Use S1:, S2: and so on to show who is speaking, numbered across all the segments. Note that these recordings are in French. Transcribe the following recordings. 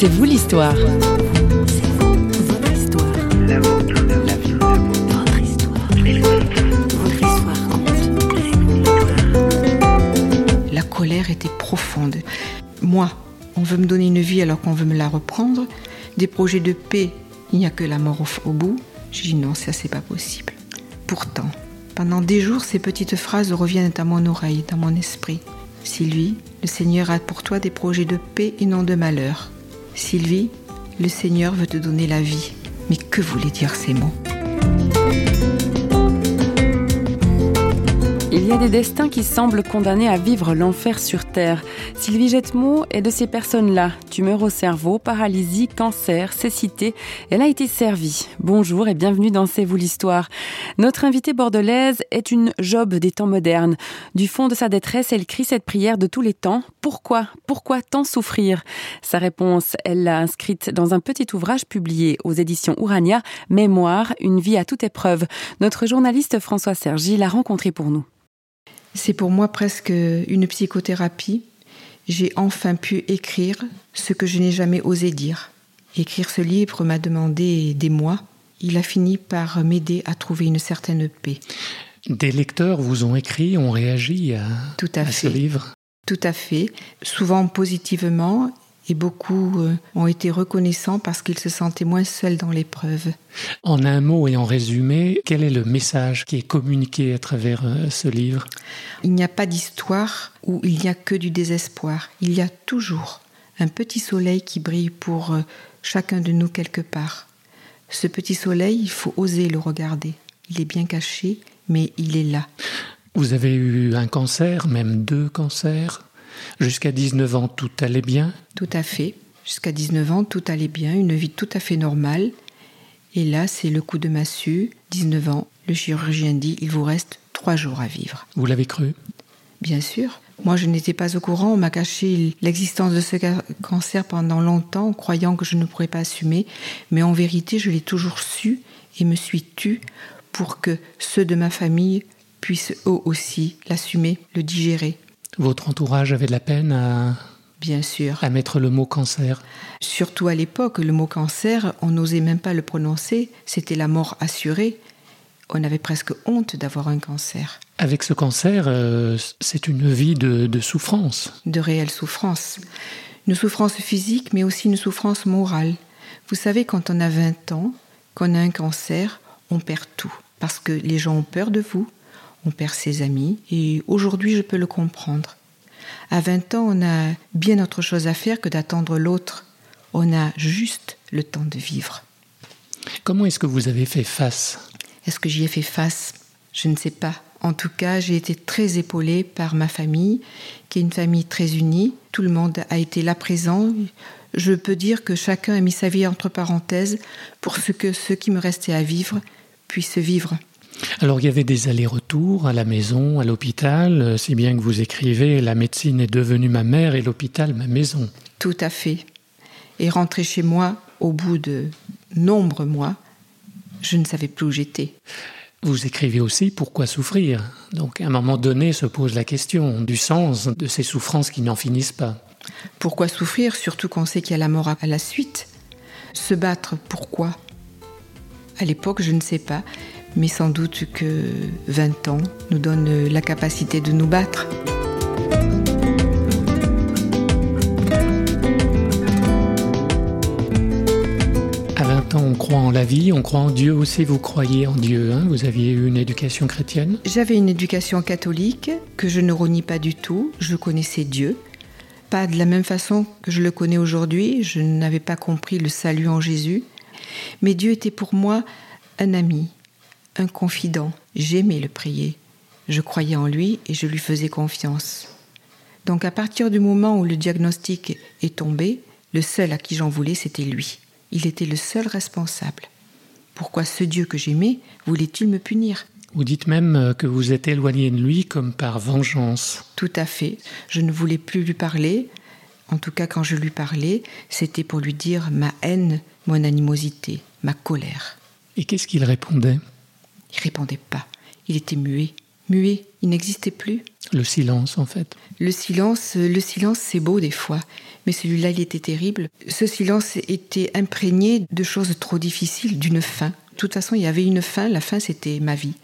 S1: C'est vous l'histoire.
S2: La
S3: colère était profonde. Moi, on veut me donner une vie alors qu'on veut me la reprendre. Des projets de paix, il n'y a que la mort au, au bout. J'ai dit non, ça c'est pas possible. Pourtant, pendant des jours, ces petites phrases reviennent à mon oreille, dans mon esprit. Sylvie, le Seigneur a pour toi des projets de paix et non de malheur. Sylvie, le Seigneur veut te donner la vie. Mais que voulaient dire ces mots?
S1: Il y a des destins qui semblent condamnés à vivre l'enfer sur Terre. Sylvie Jettemot est de ces personnes-là. Tumeur au cerveau, paralysie, cancer, cécité. Elle a été servie. Bonjour et bienvenue dans C'est vous l'histoire. Notre invitée bordelaise est une Job des temps modernes. Du fond de sa détresse, elle crie cette prière de tous les temps. Pourquoi? Pourquoi tant souffrir? Sa réponse, elle l'a inscrite dans un petit ouvrage publié aux éditions Urania, Mémoire, une vie à toute épreuve. Notre journaliste François Sergi l'a rencontré pour nous.
S3: C'est pour moi presque une psychothérapie. J'ai enfin pu écrire ce que je n'ai jamais osé dire. Écrire ce livre m'a demandé des mois. Il a fini par m'aider à trouver une certaine paix.
S2: Des lecteurs vous ont écrit, ont réagi à,
S3: Tout à
S2: à ce
S3: fait.
S2: livre?
S3: Tout à fait. Souvent positivement et beaucoup euh, ont été reconnaissants parce qu'ils se sentaient moins seuls dans l'épreuve.
S2: En un mot et en résumé, quel est le message qui est communiqué à travers euh, ce livre?
S3: Il n'y a pas d'histoire où il n'y a que du désespoir. Il y a toujours un petit soleil qui brille pour euh, chacun de nous quelque part. Ce petit soleil, il faut oser le regarder. Il est bien caché, mais il est là.
S2: Vous avez eu un cancer, même deux cancers? Jusqu'à 19 ans, tout allait bien?
S3: Tout à fait. Jusqu'à 19 ans, tout allait bien, une vie tout à fait normale. Et là, c'est le coup de massue. 19 ans, le chirurgien dit il vous reste trois jours à vivre.
S2: Vous l'avez cru?
S3: Bien sûr. Moi, je n'étais pas au courant. On m'a caché l'existence de ce ca- cancer pendant longtemps, croyant que je ne pourrais pas assumer. Mais en vérité, je l'ai toujours su et me suis tue pour que ceux de ma famille puissent eux aussi l'assumer, le digérer.
S2: Votre entourage avait de la peine à,
S3: Bien sûr.
S2: à mettre le mot cancer.
S3: Surtout à l'époque, le mot cancer, on n'osait même pas le prononcer. C'était la mort assurée. On avait presque honte d'avoir un cancer,
S2: Avec ce cancer, euh, c'est une vie de, de souffrance.
S3: de réelle souffrance. Une souffrance physique, mais aussi une souffrance morale. Vous savez, quand on a 20 ans, qu'on a un cancer, on perd tout. Parce que les gens ont peur de vous, on perd ses amis, et aujourd'hui je peux le comprendre. À 20 ans, on a bien autre chose à faire que d'attendre l'autre. On a juste le temps de vivre.
S2: Comment est-ce que vous avez fait face?
S3: Est-ce que j'y ai fait face? Je ne sais pas. En tout cas, j'ai été très épaulée par ma famille, qui est une famille très unie. Tout le monde a été là présent. Je peux dire que chacun a mis sa vie entre parenthèses pour ce que ce qui me restait à vivre puisse vivre.
S2: Alors il y avait des allers-retours à la maison, à l'hôpital, euh, si bien que vous écrivez La médecine est devenue ma mère et l'hôpital ma maison.
S3: Tout à fait. Et rentrer chez moi au bout de nombreux mois, je ne savais plus où j'étais.
S2: Vous écrivez aussi Pourquoi souffrir? Donc à un moment donné se pose la question du sens de ces souffrances qui n'en finissent pas.
S3: Pourquoi souffrir, surtout qu'on sait qu'il y a la mort à la suite? Se battre, pourquoi? À l'époque, je ne sais pas, mais sans doute que 20 ans nous donne la capacité de nous battre.
S2: À 20 ans, on croit en la vie, on croit en Dieu aussi, vous croyez en Dieu. hein? Vous aviez eu une éducation chrétienne?
S3: J'avais une éducation catholique que je ne renie pas du tout. Je connaissais Dieu. Pas de la même façon que je le connais aujourd'hui. Je n'avais pas compris le salut en Jésus. Mais Dieu était pour moi un ami, un confident. J'aimais le prier. Je croyais en lui et je lui faisais confiance. Donc à partir du moment où le diagnostic est tombé, le seul à qui j'en voulais, c'était lui. Il était le seul responsable. Pourquoi ce Dieu que j'aimais voulait-il me punir?
S2: Vous dites même euh, que vous êtes éloigné de lui comme par vengeance.
S3: Tout à fait. Je ne voulais plus lui parler. En tout cas, quand je lui parlais, c'était pour lui dire ma haine, mon animosité, ma colère.
S2: Et qu'est-ce qu'il répondait?
S3: Il répondait pas. Il était muet. muet, il n'existait plus.
S2: Le silence, en fait.
S3: Le silence, le silence, c'est beau des fois, mais celui-là, il était terrible. Ce silence était imprégné de choses trop difficiles, d'une fin. De toute façon, il y avait une fin, la fin, c'était ma vie.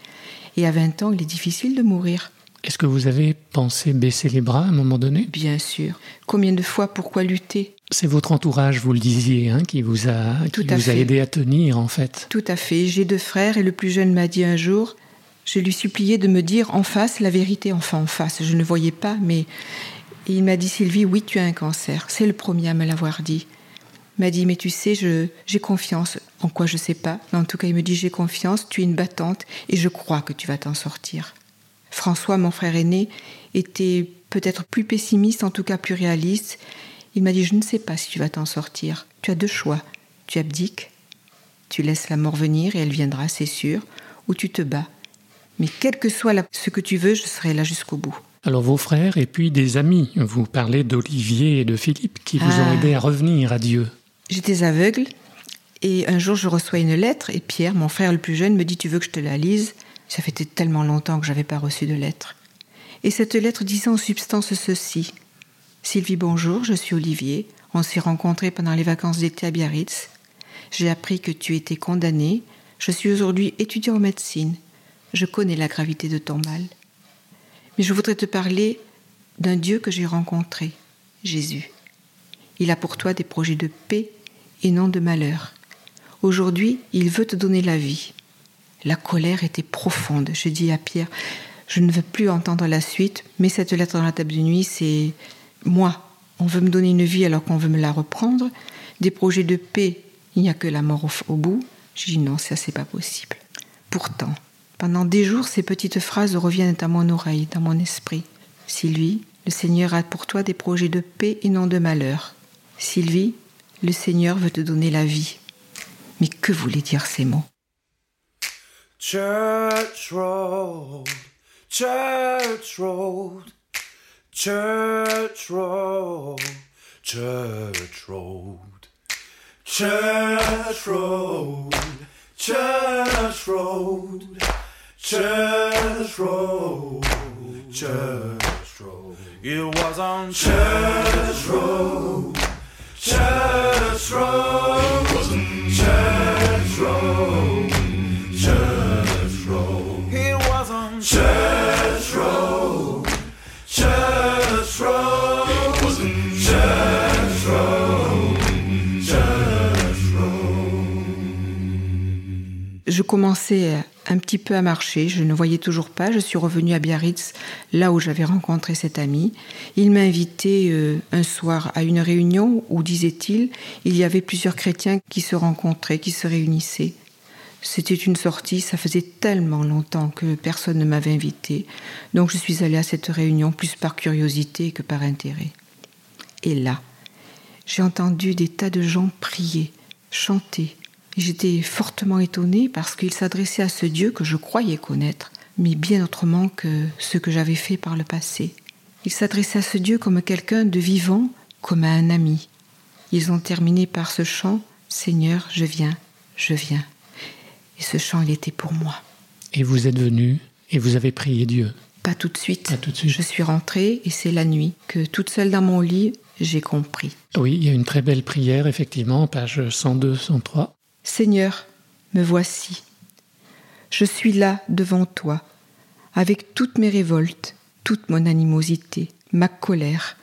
S3: Et à 20 ans, il est difficile de mourir.
S2: Est-ce que vous avez pensé baisser les bras à un moment donné?
S3: Bien sûr. Combien de fois, pourquoi lutter?
S2: C'est votre entourage, vous le disiez, hein, qui vous a,
S3: Tout
S2: qui
S3: à
S2: vous a aidé à tenir, en fait.
S3: Tout à fait. J'ai deux frères et le plus jeune m'a dit un jour, je lui suppliais de me dire en face la vérité, enfin en face. Je ne voyais pas, mais et il m'a dit Sylvie, oui, tu as un cancer. C'est le premier à me l'avoir dit. Il m'a dit, mais tu sais, je, j'ai confiance. En quoi, je sais pas. Mais en tout cas, il me dit, j'ai confiance, tu es une battante et je crois que tu vas t'en sortir. François, mon frère aîné, était peut-être plus pessimiste, en tout cas plus réaliste. Il m'a dit, je ne sais pas si tu vas t'en sortir. Tu as deux choix. Tu abdiques, tu laisses la mort venir et elle viendra, c'est sûr, ou tu te bats. Mais quel que soit la- ce que tu veux, je serai là jusqu'au bout.
S2: Alors vos frères et puis des amis, vous parlez d'Olivier et de Philippe qui vous ont
S3: Ah.
S2: aidé à revenir à Dieu.
S3: J'étais aveugle et un jour je reçois une lettre et Pierre, mon frère le plus jeune, me dit Tu veux que je te la lise? Ça fait tellement longtemps que j'avais pas reçu de lettre. Et cette lettre disait en substance ceci Sylvie, bonjour, je suis Olivier. On s'est rencontrés pendant les vacances d'été à Biarritz. J'ai appris que tu étais condamné. Je suis aujourd'hui étudiant en médecine. Je connais la gravité de ton mal. Mais je voudrais te parler d'un Dieu que j'ai rencontré, Jésus. Il a pour toi des projets de paix et non de malheur. Aujourd'hui, il veut te donner la vie. La colère était profonde. Je dis à Pierre, je ne veux plus entendre la suite, mais cette lettre dans la table de nuit, c'est moi. On veut me donner une vie alors qu'on veut me la reprendre. Des projets de paix, il n'y a que la mort au, bout. Je dis non, ça c'est pas possible. Pourtant, pendant des jours, ces petites phrases reviennent à mon oreille, dans mon esprit. Sylvie, le Seigneur a pour toi des projets de paix et non de malheur. Sylvie, le Seigneur veut te donner la vie. Mais que voulaient dire ces mots?
S4: Church Road, Church Road, Church Road, Church Road, Church Road, Church Road. It was on Church Road,
S3: Je commençais un petit peu à marcher, je ne voyais toujours pas. Je suis revenue à Biarritz, là où j'avais rencontré cet ami. Il m'a invité euh, un soir à une réunion où, disait-il, il y avait plusieurs chrétiens qui se rencontraient, qui se réunissaient. C'était une sortie, ça faisait tellement longtemps que personne ne m'avait invité. Donc je suis allée à cette réunion plus par curiosité que par intérêt. Et là, j'ai entendu des tas de gens prier, chanter. J'étais fortement étonnée parce qu'il s'adressait à ce Dieu que je croyais connaître, mais bien autrement que ce que j'avais fait par le passé. Il s'adressait à ce Dieu comme quelqu'un de vivant, comme à un ami. Ils ont terminé par ce chant Seigneur, je viens, je viens. Et ce chant, il était pour moi.
S2: Et vous êtes venu et vous avez prié Dieu.
S3: Pas tout de suite.
S2: Pas tout de suite.
S3: Je suis rentrée et c'est la nuit que, toute seule dans mon lit, j'ai compris.
S2: Oui, il y a une très belle prière, effectivement, page 102, 103.
S3: Seigneur, me voici. Je suis là devant toi, avec toutes mes révoltes, toute mon animosité, ma colère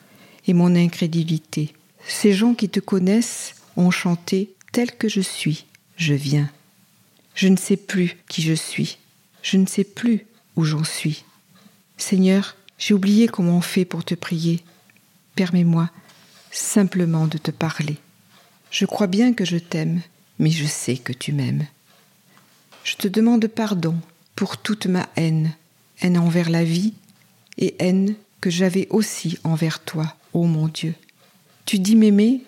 S3: et mon incrédulité. Ces gens qui te connaissent ont chanté tel que je suis, je viens. Je ne sais plus qui je suis, je ne sais plus où j'en suis. Seigneur, j'ai oublié comment on fait pour te prier. Permets-moi simplement de te parler. Je crois bien que je t'aime, mais je sais que tu m'aimes. Je te demande pardon pour toute ma haine, haine envers la vie et haine que j'avais aussi envers toi, ô mon Dieu. Tu dis m'aimer,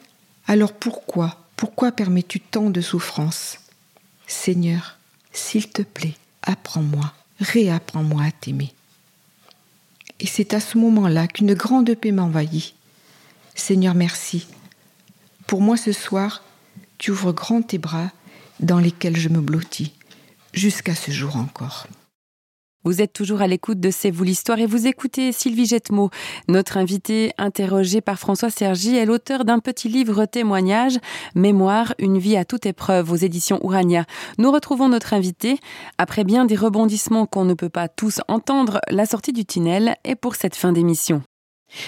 S3: alors pourquoi, pourquoi permets-tu tant de souffrances? Seigneur, s'il te plaît, apprends-moi, réapprends-moi à t'aimer. Et c'est à ce moment-là qu'une grande paix m'envahit. Seigneur, merci. Pour moi ce soir, tu ouvres grand tes bras dans lesquels je me blottis, jusqu'à ce jour encore.
S1: Vous êtes toujours à l'écoute de C'est vous l'histoire et vous écoutez Sylvie Jetmo. Notre invitée, interrogée par François Sergi, est l'auteur d'un petit livre témoignage, Mémoire, une vie à toute épreuve aux éditions Urania. Nous retrouvons notre invité. Après bien des rebondissements qu'on ne peut pas tous entendre, la sortie du tunnel est pour cette fin d'émission.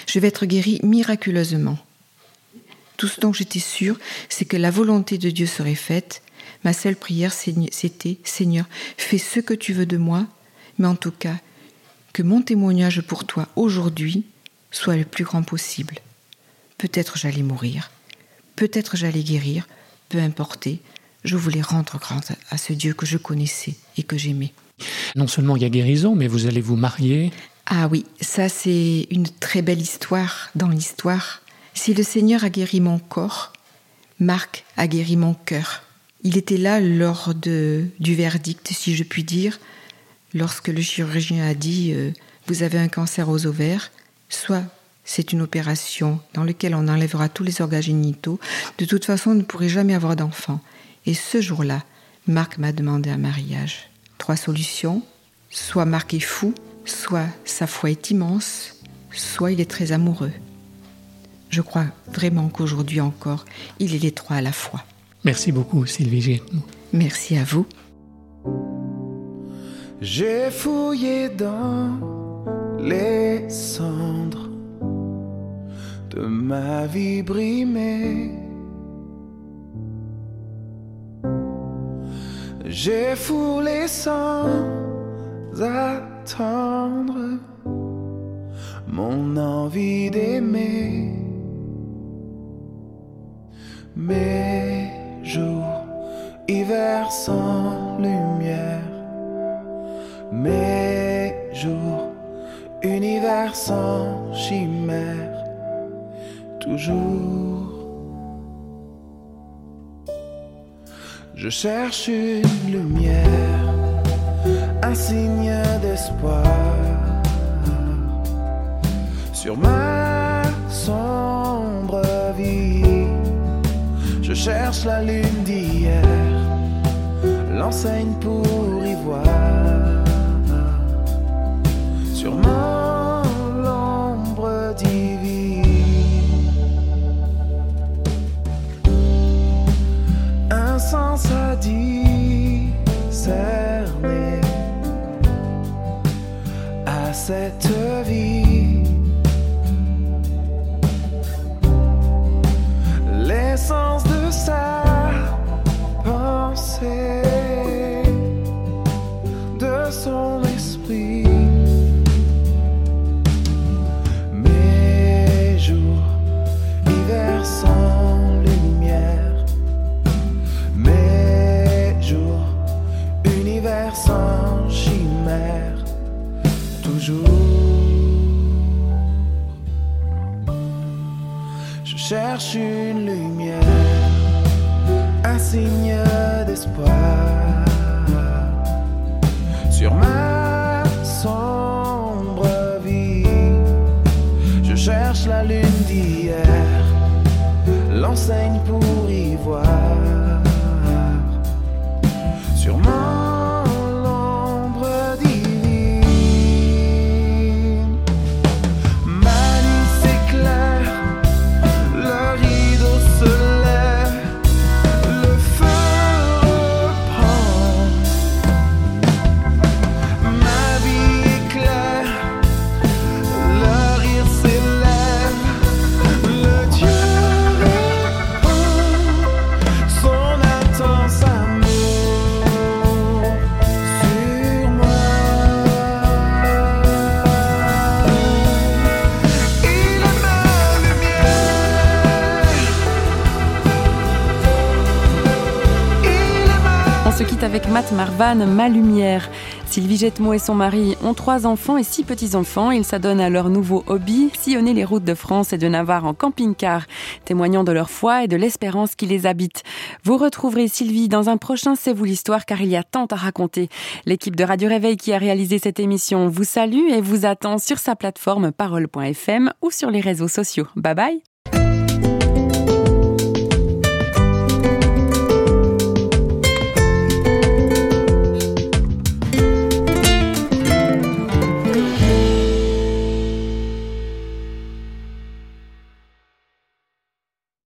S3: Je vais être guérie miraculeusement. Tout ce dont j'étais sûre, c'est que la volonté de Dieu serait faite. Ma seule prière, c'était Seigneur, fais ce que tu veux de moi, mais en tout cas, que mon témoignage pour toi aujourd'hui soit le plus grand possible. Peut-être j'allais mourir, peut-être j'allais guérir, peu importe, je voulais rendre grâce à ce Dieu que je connaissais et que j'aimais.
S2: Non seulement il y a guérison, mais vous allez vous marier.
S3: Ah oui, ça c'est une très belle histoire dans l'histoire. Si le Seigneur a guéri mon corps, Marc a guéri mon cœur. Il était là lors de, du verdict, si je puis dire, lorsque le chirurgien a dit euh, vous avez un cancer aux ovaires, soit c'est une opération dans laquelle on enlèvera tous les organes génitaux, de toute façon on ne pourrait jamais avoir d'enfant. Et ce jour-là, Marc m'a demandé un mariage. Trois solutions, soit Marc est fou, soit sa foi est immense, soit il est très amoureux. Je crois vraiment qu'aujourd'hui encore, il est les trois à la fois.
S2: Merci beaucoup Sylvie Gétmo.
S3: Merci à vous.
S4: J'ai fouillé dans les cendres de ma vie brimée. J'ai foulé sans attendre mon envie d'aimer. Mes jours, hiver sans lumière. Mes jours, univers sans chimère, toujours. Je cherche une lumière, un signe d'espoir. Sur ma cherche la lune d'hier, l'enseigne pour y voir sûrement l'ombre divine. Un sens à discerner à cette vie. Je cherche une lumière, un signe d'espoir sur ma sombre vie. Je cherche la lune d'hier, l'enseigne pour
S1: avec Matt Marvan, Ma Lumière. Sylvie Jetmo et son mari ont trois enfants et six petits-enfants. Ils s'adonnent à leur nouveau hobby, sillonner les routes de France et de Navarre en camping-car, témoignant de leur foi et de l'espérance qui les habite. Vous retrouverez Sylvie dans un prochain C'est vous l'histoire car il y a tant à raconter. L'équipe de Radio Réveil qui a réalisé cette émission vous salue et vous attend sur sa plateforme parole.fm ou sur les réseaux sociaux. Bye bye